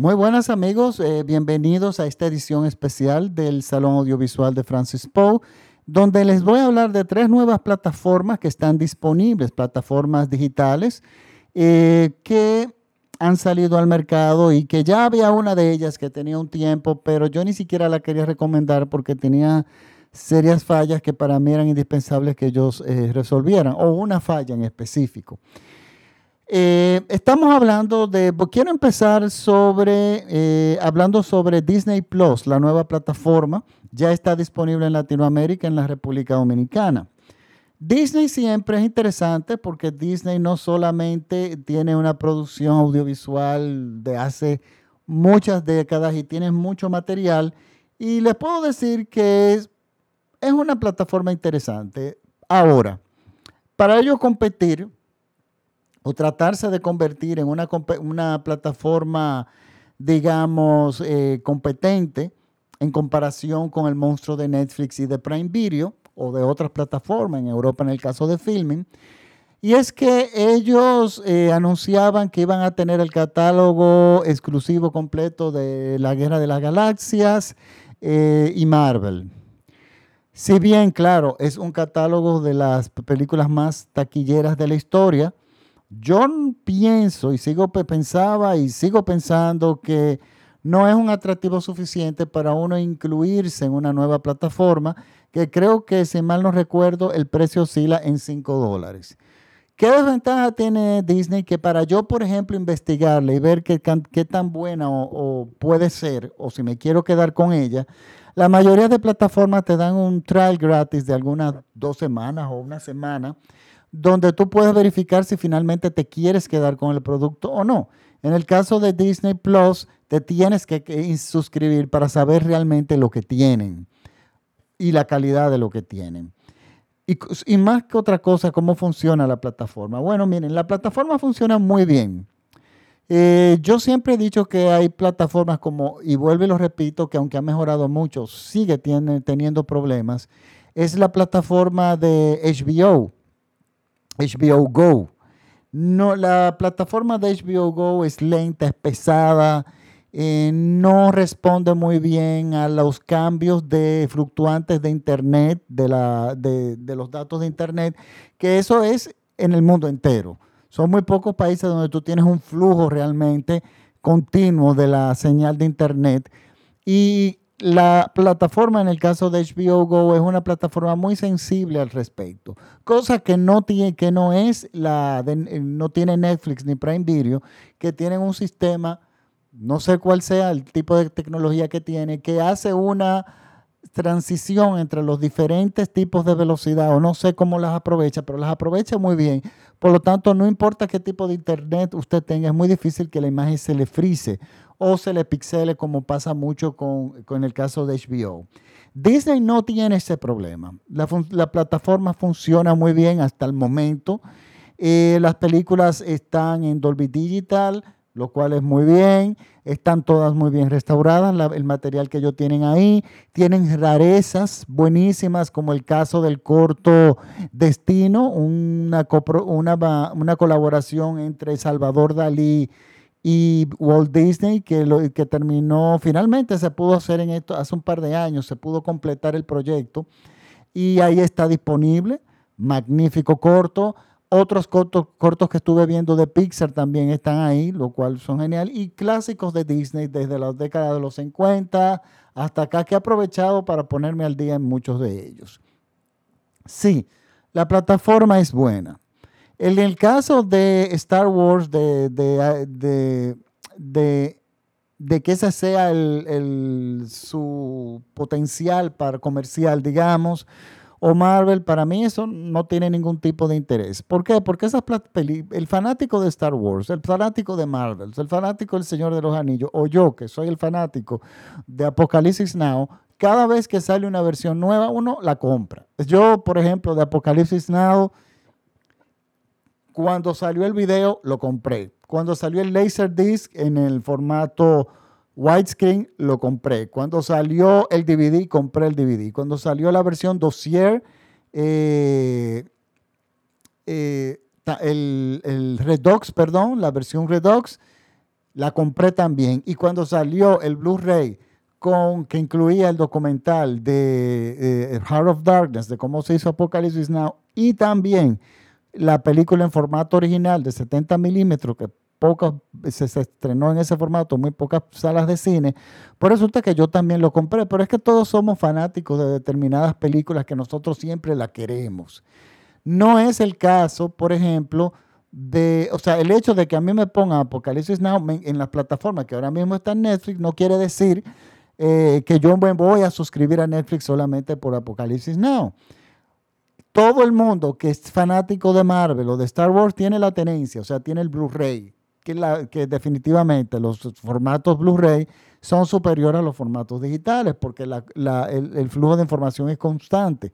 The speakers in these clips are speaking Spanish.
Muy buenas amigos, eh, bienvenidos a esta edición especial del Salón Audiovisual de Francis Poe, donde les voy a hablar de tres nuevas plataformas que están disponibles, plataformas digitales eh, que han salido al mercado y que ya había una de ellas que tenía un tiempo, pero yo ni siquiera la quería recomendar porque tenía serias fallas que para mí eran indispensables que ellos eh, resolvieran, o una falla en específico. Eh, estamos hablando de, pues, quiero empezar sobre, eh, hablando sobre Disney Plus, la nueva plataforma, ya está disponible en Latinoamérica, en la República Dominicana. Disney siempre es interesante porque Disney no solamente tiene una producción audiovisual de hace muchas décadas y tiene mucho material, y les puedo decir que es, es una plataforma interesante. Ahora, para ello competir, o tratarse de convertir en una, plataforma, digamos, eh, competente en comparación con el monstruo de Netflix y de Prime Video o de otras plataformas, en Europa en el caso de Filming, y es que ellos eh, anunciaban que iban a tener el catálogo exclusivo completo de la Guerra de las Galaxias eh, y Marvel. Si bien, claro, es un catálogo de las películas más taquilleras de la historia, yo pienso y sigo pensaba y sigo pensando que no es un atractivo suficiente para uno incluirse en una nueva plataforma que creo que, si mal no recuerdo, el precio oscila en 5 dólares. ¿Qué desventaja tiene Disney que para yo, por ejemplo, investigarle y ver qué, qué tan buena o, puede ser, o si me quiero quedar con ella, la mayoría de plataformas te dan un trial gratis de algunas dos semanas o una semana donde tú puedes verificar si finalmente te quieres quedar con el producto o no. En el caso de Disney Plus, te tienes que, suscribir para saber realmente lo que tienen y la calidad de lo que tienen. Y, más que otra cosa, cómo funciona la plataforma. Bueno, miren, la plataforma funciona muy bien. Eh, yo siempre he dicho que hay plataformas como, y vuelvo y lo repito, que aunque ha mejorado mucho, sigue teniendo problemas. Es la plataforma de HBO. HBO Go. No, la plataforma de HBO Go es lenta, es pesada, eh, no responde muy bien a los cambios de fluctuantes de Internet, de, la, de, de los datos de Internet, que eso es en el mundo entero. Son muy pocos países donde tú tienes un flujo realmente continuo de la señal de Internet. Y la plataforma en el caso de HBO Go es una plataforma muy sensible al respecto, cosa que no tiene, que no es la no tiene Netflix ni Prime Video, que tienen un sistema, no sé cuál sea el tipo de tecnología que tiene, que hace una transición entre los diferentes tipos de velocidad, o no sé cómo las aprovecha, pero las aprovecha muy bien. Por lo tanto, no importa qué tipo de internet usted tenga, es muy difícil que la imagen se le frise o se le pixele como pasa mucho con, el caso de HBO. Disney no tiene ese problema. La, plataforma funciona muy bien hasta el momento. Eh, las películas están en Dolby Digital, lo cual es muy bien. Están todas muy bien restauradas, el material que ellos tienen ahí. Tienen rarezas buenísimas, como el caso del corto Destino, una, una, una colaboración entre Salvador Dalí y Walt Disney, que, lo, que terminó, finalmente se pudo hacer en esto hace un par de años, se pudo completar el proyecto y ahí está disponible, magnífico corto. Otros cortos, cortos que estuve viendo de Pixar también están ahí, lo cual son genial. Y clásicos de Disney desde las décadas de los 50 hasta acá, que he aprovechado para ponerme al día en muchos de ellos. Sí, la plataforma es buena. En el caso de Star Wars, de, de, que ese sea su potencial para comercial, digamos, o Marvel, para mí eso no tiene ningún tipo de interés. ¿Por qué? Porque esas el fanático de Star Wars, el fanático de Marvel, el fanático del Señor de los Anillos, o yo que soy el fanático de Apocalipsis Now, cada vez que sale una versión nueva, uno la compra. Yo, por ejemplo, de Apocalipsis Now, cuando salió el video, lo compré. Cuando salió el Laserdisc en el formato widescreen, lo compré. Cuando salió el DVD, compré el DVD. Cuando salió la versión dossier, eh, eh, el, el, Redux, perdón, la versión Redux, La compré también. Y cuando salió el Blu-ray con, que incluía el documental de eh, Heart of Darkness, de cómo se hizo Apocalipsis Now, y también la película en formato original de 70 milímetros, que pocas, se, estrenó en ese formato, muy pocas salas de cine, pues resulta que yo también lo compré, pero es que todos somos fanáticos de determinadas películas que nosotros siempre la queremos. No es el caso, por ejemplo, de, o sea, el hecho de que a mí me pongan Apocalipsis Now en las plataformas que ahora mismo está en Netflix no quiere decir eh, que yo voy a suscribir a Netflix solamente por Apocalipsis Now todo el mundo que es fanático de Marvel o de Star Wars tiene la tenencia, o sea, tiene el Blu-ray, que, definitivamente los formatos Blu-ray son superiores a los formatos digitales porque el, flujo de información es constante.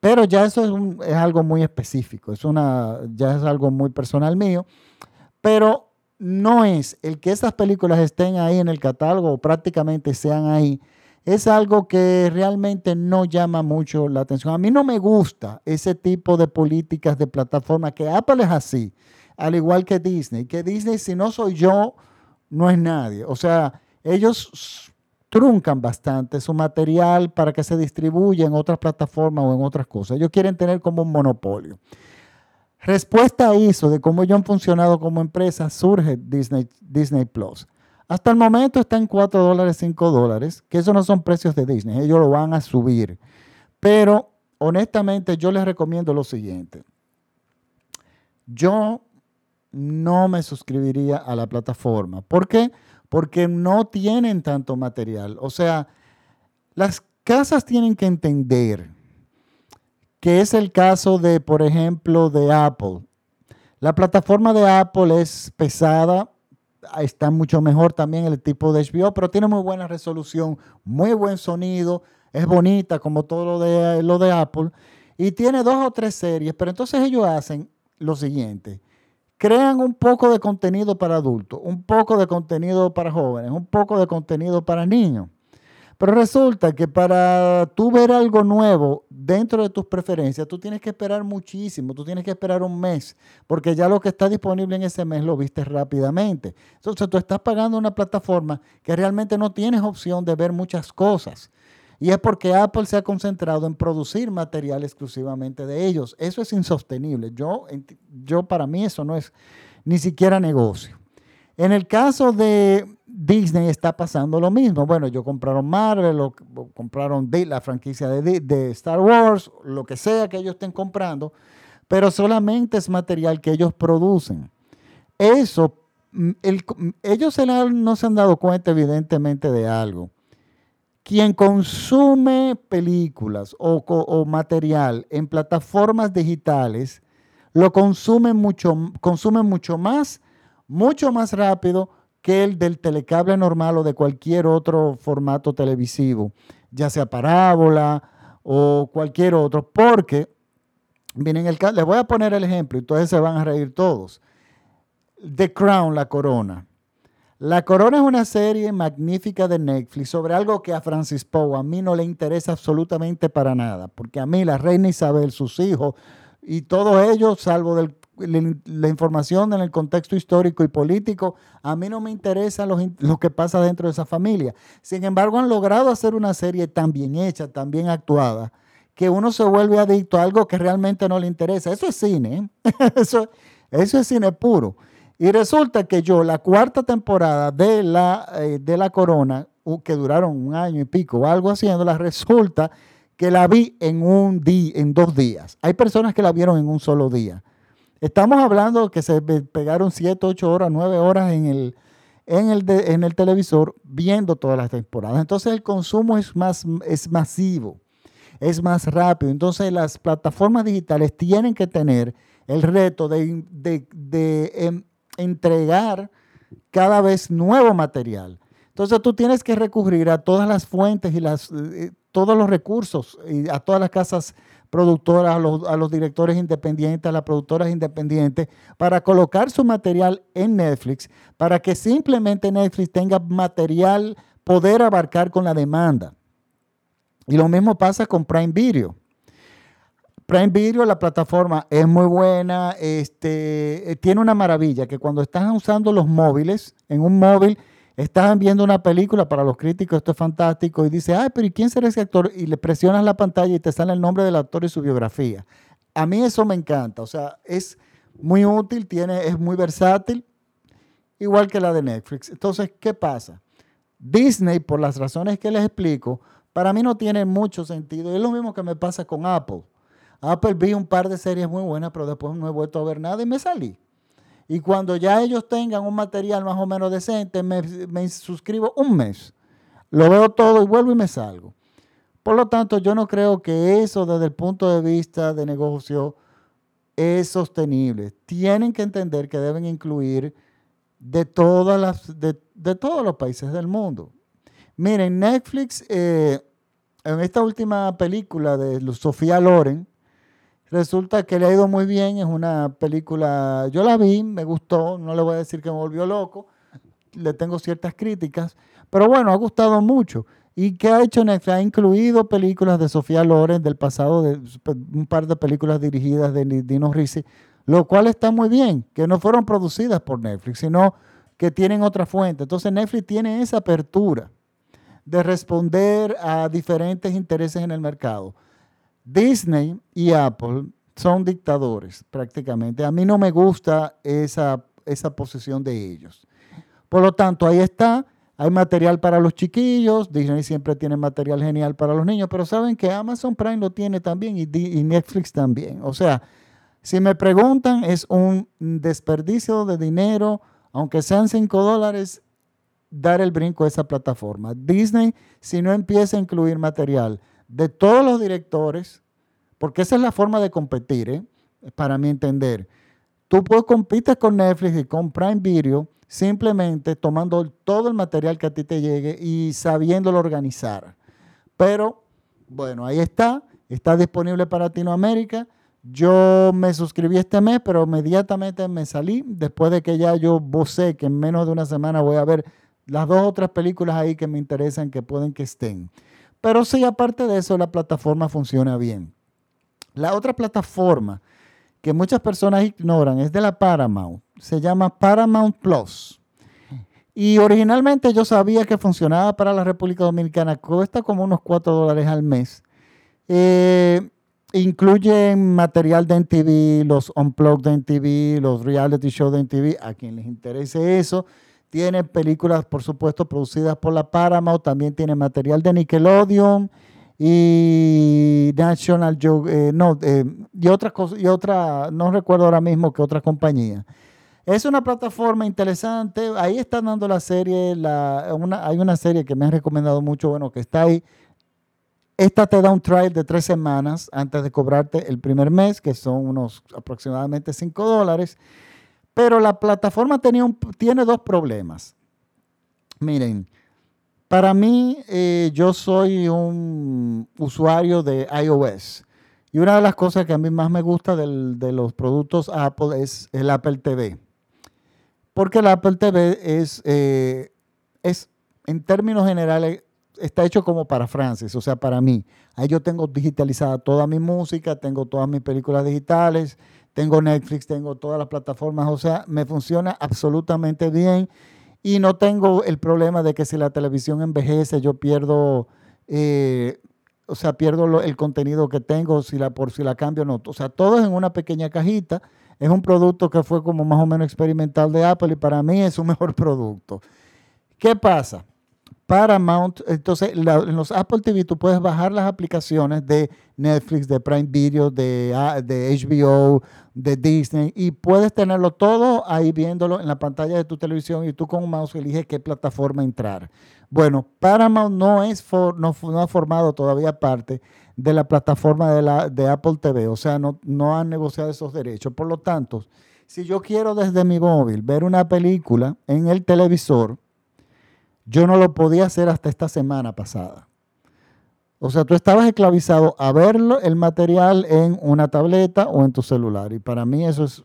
Pero ya eso es, es, algo muy específico, es una, ya es algo muy personal mío, pero no es el que esas películas estén ahí en el catálogo o prácticamente sean ahí, es algo que realmente no llama mucho la atención. A mí no me gusta ese tipo de políticas de plataforma, que Apple es así, al igual que Disney, que Disney si no soy yo, no es nadie. O sea, ellos truncan bastante su material para que se distribuya en otras plataformas o en otras cosas. Ellos quieren tener como un monopolio. Respuesta a eso, de cómo ellos han funcionado como empresa, surge Disney, Disney Plus. Hasta el momento está en 4 dólares, 5 dólares, que esos no son precios de Disney, ellos lo van a subir. Pero honestamente yo les recomiendo lo siguiente. Yo no me suscribiría a la plataforma. ¿Por qué? Porque no tienen tanto material. O sea, las casas tienen que entender que es el caso de, por ejemplo, de Apple. La plataforma de Apple es pesada, está mucho mejor también el tipo de HBO, pero tiene muy buena resolución, muy buen sonido, es bonita como todo lo de, lo de Apple, y tiene dos o tres series, pero entonces ellos hacen lo siguiente, crean un poco de contenido para adultos, un poco de contenido para jóvenes, un poco de contenido para niños. Pero resulta que para tú ver algo nuevo dentro de tus preferencias, tú tienes que esperar muchísimo, tú tienes que esperar un mes, porque ya lo que está disponible en ese mes lo viste rápidamente. Entonces tú estás pagando una plataforma que realmente no tienes opción de ver muchas cosas. Y es porque Apple se ha concentrado en producir material exclusivamente de ellos. Eso es insostenible. Yo, yo para mí eso no es ni siquiera negocio. En el caso de Disney está pasando lo mismo. Bueno, ellos compraron Marvel, o, compraron la franquicia de, Star Wars, lo que sea que ellos estén comprando, pero solamente es material que ellos producen. Eso, mm, mm, ellos no se han dado cuenta evidentemente de algo. Quien consume películas o, o material en plataformas digitales, lo consume mucho, consume mucho más, mucho más rápido que el del telecable normal o de cualquier otro formato televisivo, ya sea parábola o cualquier otro, porque, miren, el, les voy a poner el ejemplo, y entonces se van a reír todos. The Crown, La Corona. La Corona es una serie magnífica de Netflix sobre algo que a Francis Poe a mí no le interesa absolutamente para nada, porque a mí la reina Isabel, sus hijos y todos ellos, salvo del la, información en el contexto histórico y político, a mí no me interesa lo, que pasa dentro de esa familia. Sin embargo, han logrado hacer una serie tan bien hecha, tan bien actuada, que uno se vuelve adicto a algo que realmente no le interesa. Eso es cine, ¿eh? eso, eso es cine puro. Y resulta que yo, la cuarta temporada de la, eh, de la Corona, que duraron un año y pico o algo haciéndola, resulta que la vi en un día, en dos días. Hay personas que la vieron en un solo día. Estamos hablando que se pegaron 7, 8 horas, 9 horas en el, en el, en el televisor viendo todas las temporadas. Entonces el consumo es, más, es masivo, es más rápido. Entonces las plataformas digitales tienen que tener el reto de, em, entregar cada vez nuevo material. Entonces tú tienes que recurrir a todas las fuentes y las, eh, todos los recursos y a todas las casas productoras, a los, directores independientes, a las productoras independientes, para colocar su material en Netflix, para que simplemente Netflix tenga material, poder abarcar con la demanda. Y lo mismo pasa con Prime Video. Prime Video, la plataforma es muy buena, este, eh, tiene una maravilla, que cuando estás usando los móviles, en un móvil, estás viendo una película, para los críticos esto es fantástico, y dice, ay, pero ¿y quién será ese actor? Y le presionas la pantalla y te sale el nombre del actor y su biografía. A mí eso me encanta, o sea, es muy útil, tiene, es muy versátil, igual que la de Netflix. Entonces, ¿qué pasa? Disney, por las razones que les explico, para mí no tiene mucho sentido. Es lo mismo que me pasa con Apple. Apple vi un par de series muy buenas, pero después no he vuelto a ver nada y me salí. Y cuando ya ellos tengan un material más o menos decente, me, suscribo un mes. Lo veo todo y vuelvo y me salgo. Por lo tanto, yo no creo que eso desde el punto de vista de negocio es sostenible. Tienen que entender que deben incluir de, todas las, de, todos los países del mundo. Miren, Netflix, eh, en esta última película de Sofía Loren, Resulta que le ha ido muy bien, es una película, yo la vi, me gustó, no le voy a decir que me volvió loco, le tengo ciertas críticas, pero bueno, ha gustado mucho. ¿Y qué ha hecho Netflix? Ha incluido películas de Sofía Loren del pasado, de, un par de películas dirigidas de Dino Risi, lo cual está muy bien, que no fueron producidas por Netflix, sino que tienen otra fuente. Entonces Netflix tiene esa apertura de responder a diferentes intereses en el mercado. Disney y Apple son dictadores prácticamente. A mí no me gusta esa, esa posición de ellos. Por lo tanto, ahí está. Hay material para los chiquillos. Disney siempre tiene material genial para los niños. Pero saben que Amazon Prime lo tiene también y, y Netflix también. O sea, si me preguntan, es un desperdicio de dinero, aunque sean 5 dólares, dar el brinco a esa plataforma. Disney, si no empieza a incluir material de todos los directores, porque esa es la forma de competir, ¿eh? para mi entender. Tú puedes compites con Netflix y con Prime Video simplemente tomando todo el material que a ti te llegue y sabiéndolo organizar. Pero, bueno, ahí está, está disponible para Latinoamérica. Yo me suscribí este mes, pero inmediatamente me salí después de que ya yo sé que en menos de una semana voy a ver las dos otras películas ahí que me interesan que pueden que estén. Pero sí, aparte de eso, la plataforma funciona bien. La otra plataforma que muchas personas ignoran es de la Paramount. Se llama Paramount Plus. Y originalmente yo sabía que funcionaba para la República Dominicana. Cuesta como unos 4 dólares al mes. Eh, incluye material de NTV, los Unplugged de NTV, los reality shows de NTV, a quien les interese eso. Tiene películas, por supuesto, producidas por la Paramount. También tiene material de Nickelodeon y National eh, no, eh, y otra cosa, y otra, no recuerdo ahora mismo que otra compañía. Es una plataforma interesante. Ahí están dando la serie, hay una serie que me han recomendado mucho, bueno, que está ahí. Esta te da un trial de tres semanas antes de cobrarte el primer mes, que son unos aproximadamente 5 dólares. Pero la plataforma tenía tiene dos problemas. Miren, para mí, eh, yo soy un usuario de iOS. Y una de las cosas que a mí más me gusta de los productos Apple es el Apple TV. Porque el Apple TV es, eh, es en términos generales, está hecho como para Francis, o sea, para mí. Ahí yo tengo digitalizada toda mi música, tengo todas mis películas digitales, tengo Netflix, tengo todas las plataformas, o sea, me funciona absolutamente bien y no tengo el problema de que si la televisión envejece yo pierdo, eh, o sea, pierdo el contenido que tengo si la, por si la cambio o no. O sea, todo es en una pequeña cajita. Es un producto que fue como más o menos experimental de Apple y para mí es un mejor producto. ¿Qué pasa? Paramount, entonces en los Apple TV tú puedes bajar las aplicaciones de Netflix, de Prime Video, de, ah, de HBO, de Disney y puedes tenerlo todo ahí viéndolo en la pantalla de tu televisión y tú con un mouse eliges qué plataforma entrar. Bueno, Paramount no, es no, ha formado todavía parte de la plataforma de, la, de Apple TV, o sea, no, no han negociado esos derechos. Por lo tanto, si yo quiero desde mi móvil ver una película en el televisor, yo no lo podía hacer hasta esta semana pasada. O sea, tú estabas esclavizado a ver el material en una tableta o en tu celular. Y para mí eso es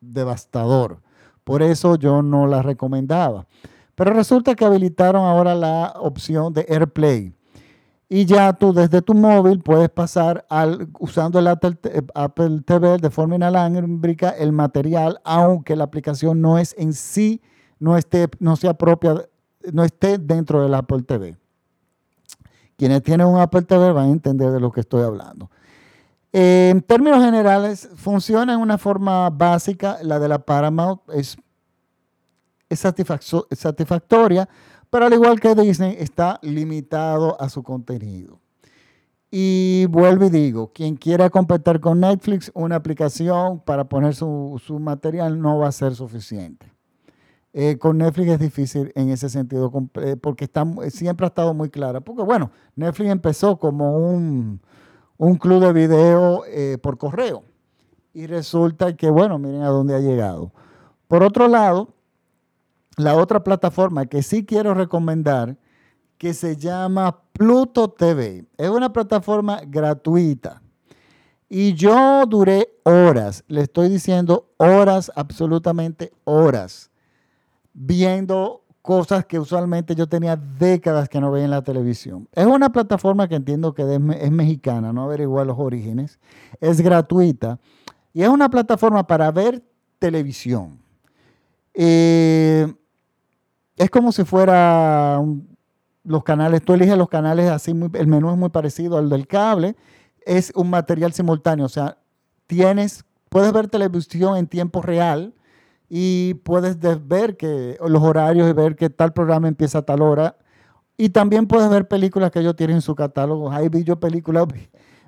devastador. Por eso yo no la recomendaba. Pero resulta que habilitaron ahora la opción de AirPlay. y ya tú desde tu móvil puedes pasar al, usando el Apple, TV de forma inalámbrica el material, aunque la aplicación no es en sí, no, esté, no sea propia, no esté dentro del Apple TV. Quienes tienen un Apple TV van a entender de lo que estoy hablando. En términos generales, funciona en una forma básica. La de la Paramount es, es satisfactoria pero al igual que Disney, está limitado a su contenido. Y vuelvo y digo, quien quiera competir con Netflix, una aplicación para poner su, material no va a ser suficiente. Eh, con Netflix es difícil en ese sentido, eh, porque está, siempre ha estado muy clara. Porque bueno, Netflix empezó como un, club de video eh, por correo. Y resulta que, bueno, miren a dónde ha llegado. Por otro lado, la otra plataforma que sí quiero recomendar, que se llama Pluto TV. Es una plataforma gratuita. Y yo duré horas, le estoy diciendo horas, absolutamente horas, viendo cosas que usualmente yo tenía décadas que no veía en la televisión. Es una plataforma que entiendo que es, mexicana, no averiguar los orígenes. Es gratuita y es una plataforma para ver televisión. Eh, es como si fuera los canales, tú eliges los canales así, el menú es muy parecido al del cable, es un material simultáneo, o sea, tienes, puedes ver televisión en tiempo real y puedes ver que los horarios y ver que tal programa empieza a tal hora. Y también puedes ver películas que ellos tienen en su catálogo. Ahí vi yo películas,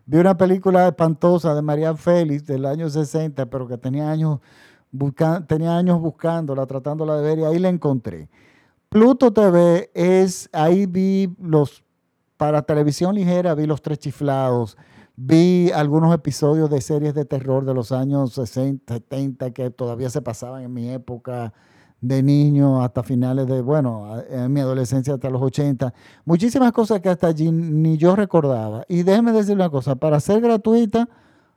vi una película espantosa de María Félix del año 60, pero que tenía años, tenía años buscándola, tratándola de ver y ahí la encontré. Pluto TV es, ahí vi los, para televisión ligera, vi los tres chiflados, vi algunos episodios de series de terror de los años 60, 70 que todavía se pasaban en mi época de niño hasta finales de, bueno, en mi adolescencia hasta los 80. Muchísimas cosas que hasta allí ni yo recordaba. Y déjeme decir una cosa, para ser gratuita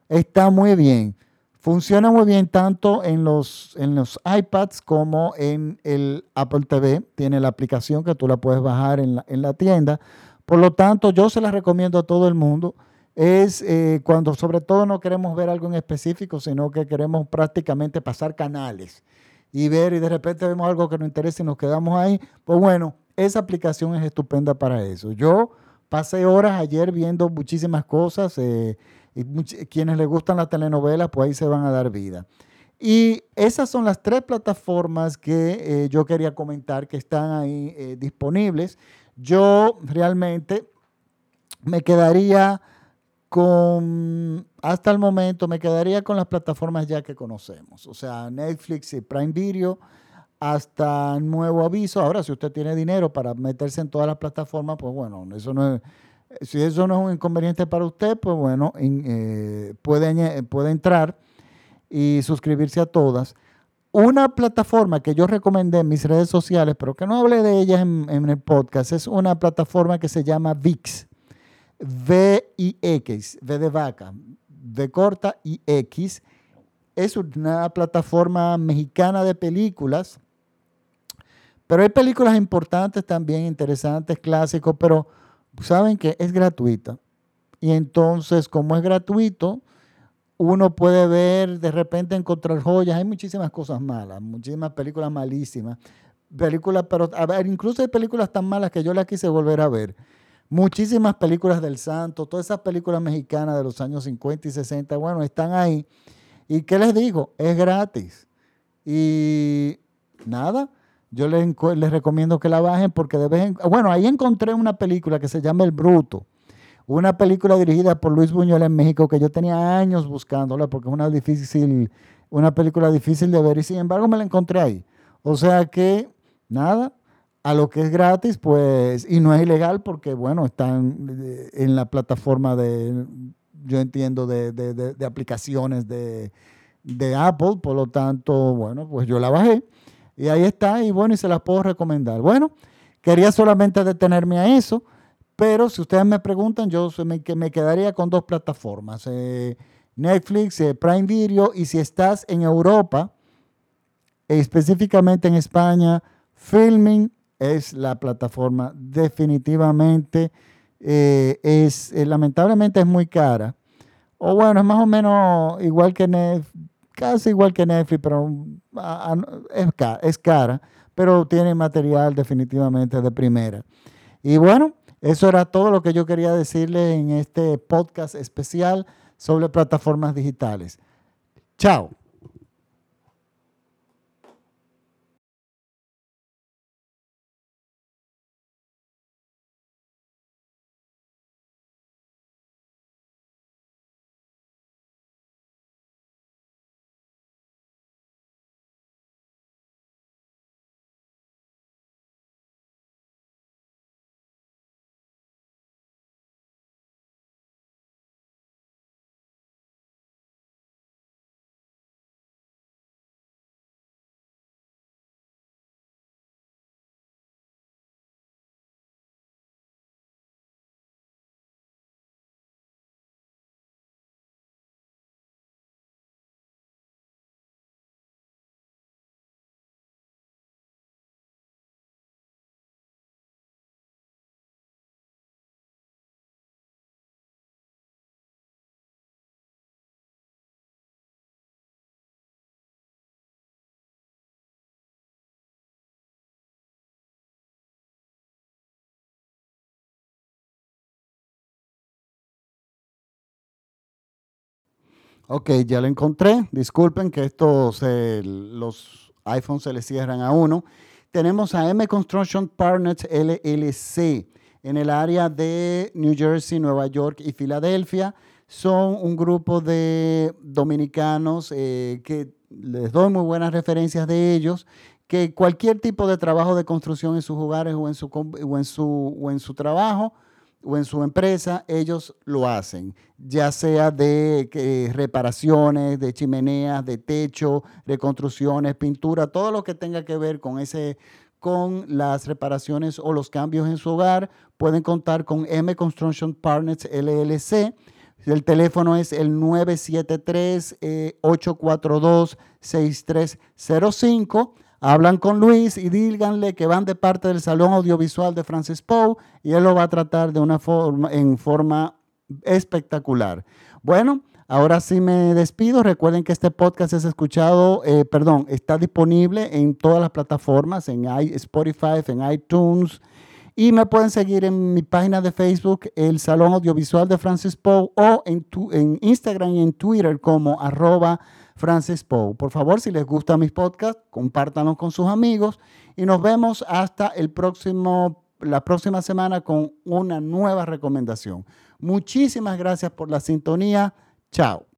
está muy bien. Funciona muy bien tanto en los, en los iPads como en el Apple TV. Tiene la aplicación que tú la puedes bajar en la, tienda. Por lo tanto, yo se la recomiendo a todo el mundo. Es eh, cuando sobre todo no queremos ver algo en específico, sino que queremos prácticamente pasar canales y ver y de repente vemos algo que nos interesa y nos quedamos ahí. Pues bueno, esa aplicación es estupenda para eso. Yo pasé horas ayer viendo muchísimas cosas. Eh, y quienes les gustan las telenovelas, pues ahí se van a dar vida. Y esas son las tres plataformas que eh, yo quería comentar que están ahí disponibles. Yo realmente me quedaría con, hasta el momento, me quedaría con las plataformas ya que conocemos. O sea, Netflix y Prime Video hasta nuevo aviso. Ahora, si usted tiene dinero para meterse en todas las plataformas, pues bueno, eso no es si eso no es un inconveniente para usted, pues bueno, eh, puede, puede entrar y suscribirse a todas. Una plataforma que yo recomendé en mis redes sociales, pero que no hablé de ella en, el podcast, es una plataforma que se llama VIX. V-I-X, V de vaca, V corta y X. Es una plataforma mexicana de películas, pero hay películas importantes también, interesantes, clásicos, pero saben que es gratuita. Y entonces, como es gratuito, uno puede ver, de repente encontrar joyas. Hay muchísimas cosas malas, muchísimas películas malísimas. Películas, pero a ver, incluso hay películas tan malas que yo las quise volver a ver. Muchísimas películas del Santo, todas esas películas mexicanas de los años 50 y 60, bueno, están ahí. ¿Y qué les digo? Es gratis. Y nada, yo les, recomiendo que la bajen porque de vez en Bueno, ahí encontré una película que se llama El Bruto. Una película dirigida por Luis Buñuel en México que yo tenía años buscándola porque es una difícil, una película difícil de ver y sin embargo me la encontré ahí. O sea que, nada, a lo que es gratis, pues, y no es ilegal porque, bueno, están en la plataforma de, yo entiendo, de, de aplicaciones de, Apple, por lo tanto, bueno, pues yo la bajé y ahí está, y bueno, y se las puedo recomendar. Bueno, quería solamente detenerme a eso, pero si ustedes me preguntan, yo me, me quedaría con dos plataformas, eh, Netflix, eh, Prime Video, y si estás en Europa, específicamente en España, Filming es la plataforma definitivamente eh, es eh, lamentablemente es muy cara. O bueno, es más o menos igual que Netflix, casi igual que Netflix, pero es, es cara, pero tiene material definitivamente de primera. Y bueno, eso era todo lo que yo quería decirles en este podcast especial sobre plataformas digitales. Chao. Ok, ya lo encontré. Disculpen que estos, los iPhones se les cierran a uno. Tenemos a M Construction Partners LLC en el área de New Jersey, Nueva York y Filadelfia. Son un grupo de dominicanos eh, que les doy muy buenas referencias de ellos, que cualquier tipo de trabajo de construcción en sus hogares o en su, o en su, o en su trabajo, o en su empresa, ellos lo hacen, ya sea de reparaciones, de chimeneas, de techo, reconstrucciones, pintura, todo lo que tenga que ver con ese con las reparaciones o los cambios en su hogar, pueden contar con M Construction Partners LLC. El teléfono es el 973-842-6305 hablan con Luis y díganle que van de parte del Salón Audiovisual de Francis Poe y él lo va a tratar de una forma, en forma espectacular. Bueno, ahora sí me despido. Recuerden que este podcast es escuchado, eh, perdón, está disponible en todas las plataformas, en Spotify, en iTunes. Y me pueden seguir en mi página de Facebook, el Salón Audiovisual de Francis Poe, o en, en Instagram y en Twitter como arroba Francis Poe. Por favor, si les gustan mis podcasts, compártanlos con sus amigos y nos vemos hasta el próximo, la próxima semana con una nueva recomendación. Muchísimas gracias por la sintonía. Chao.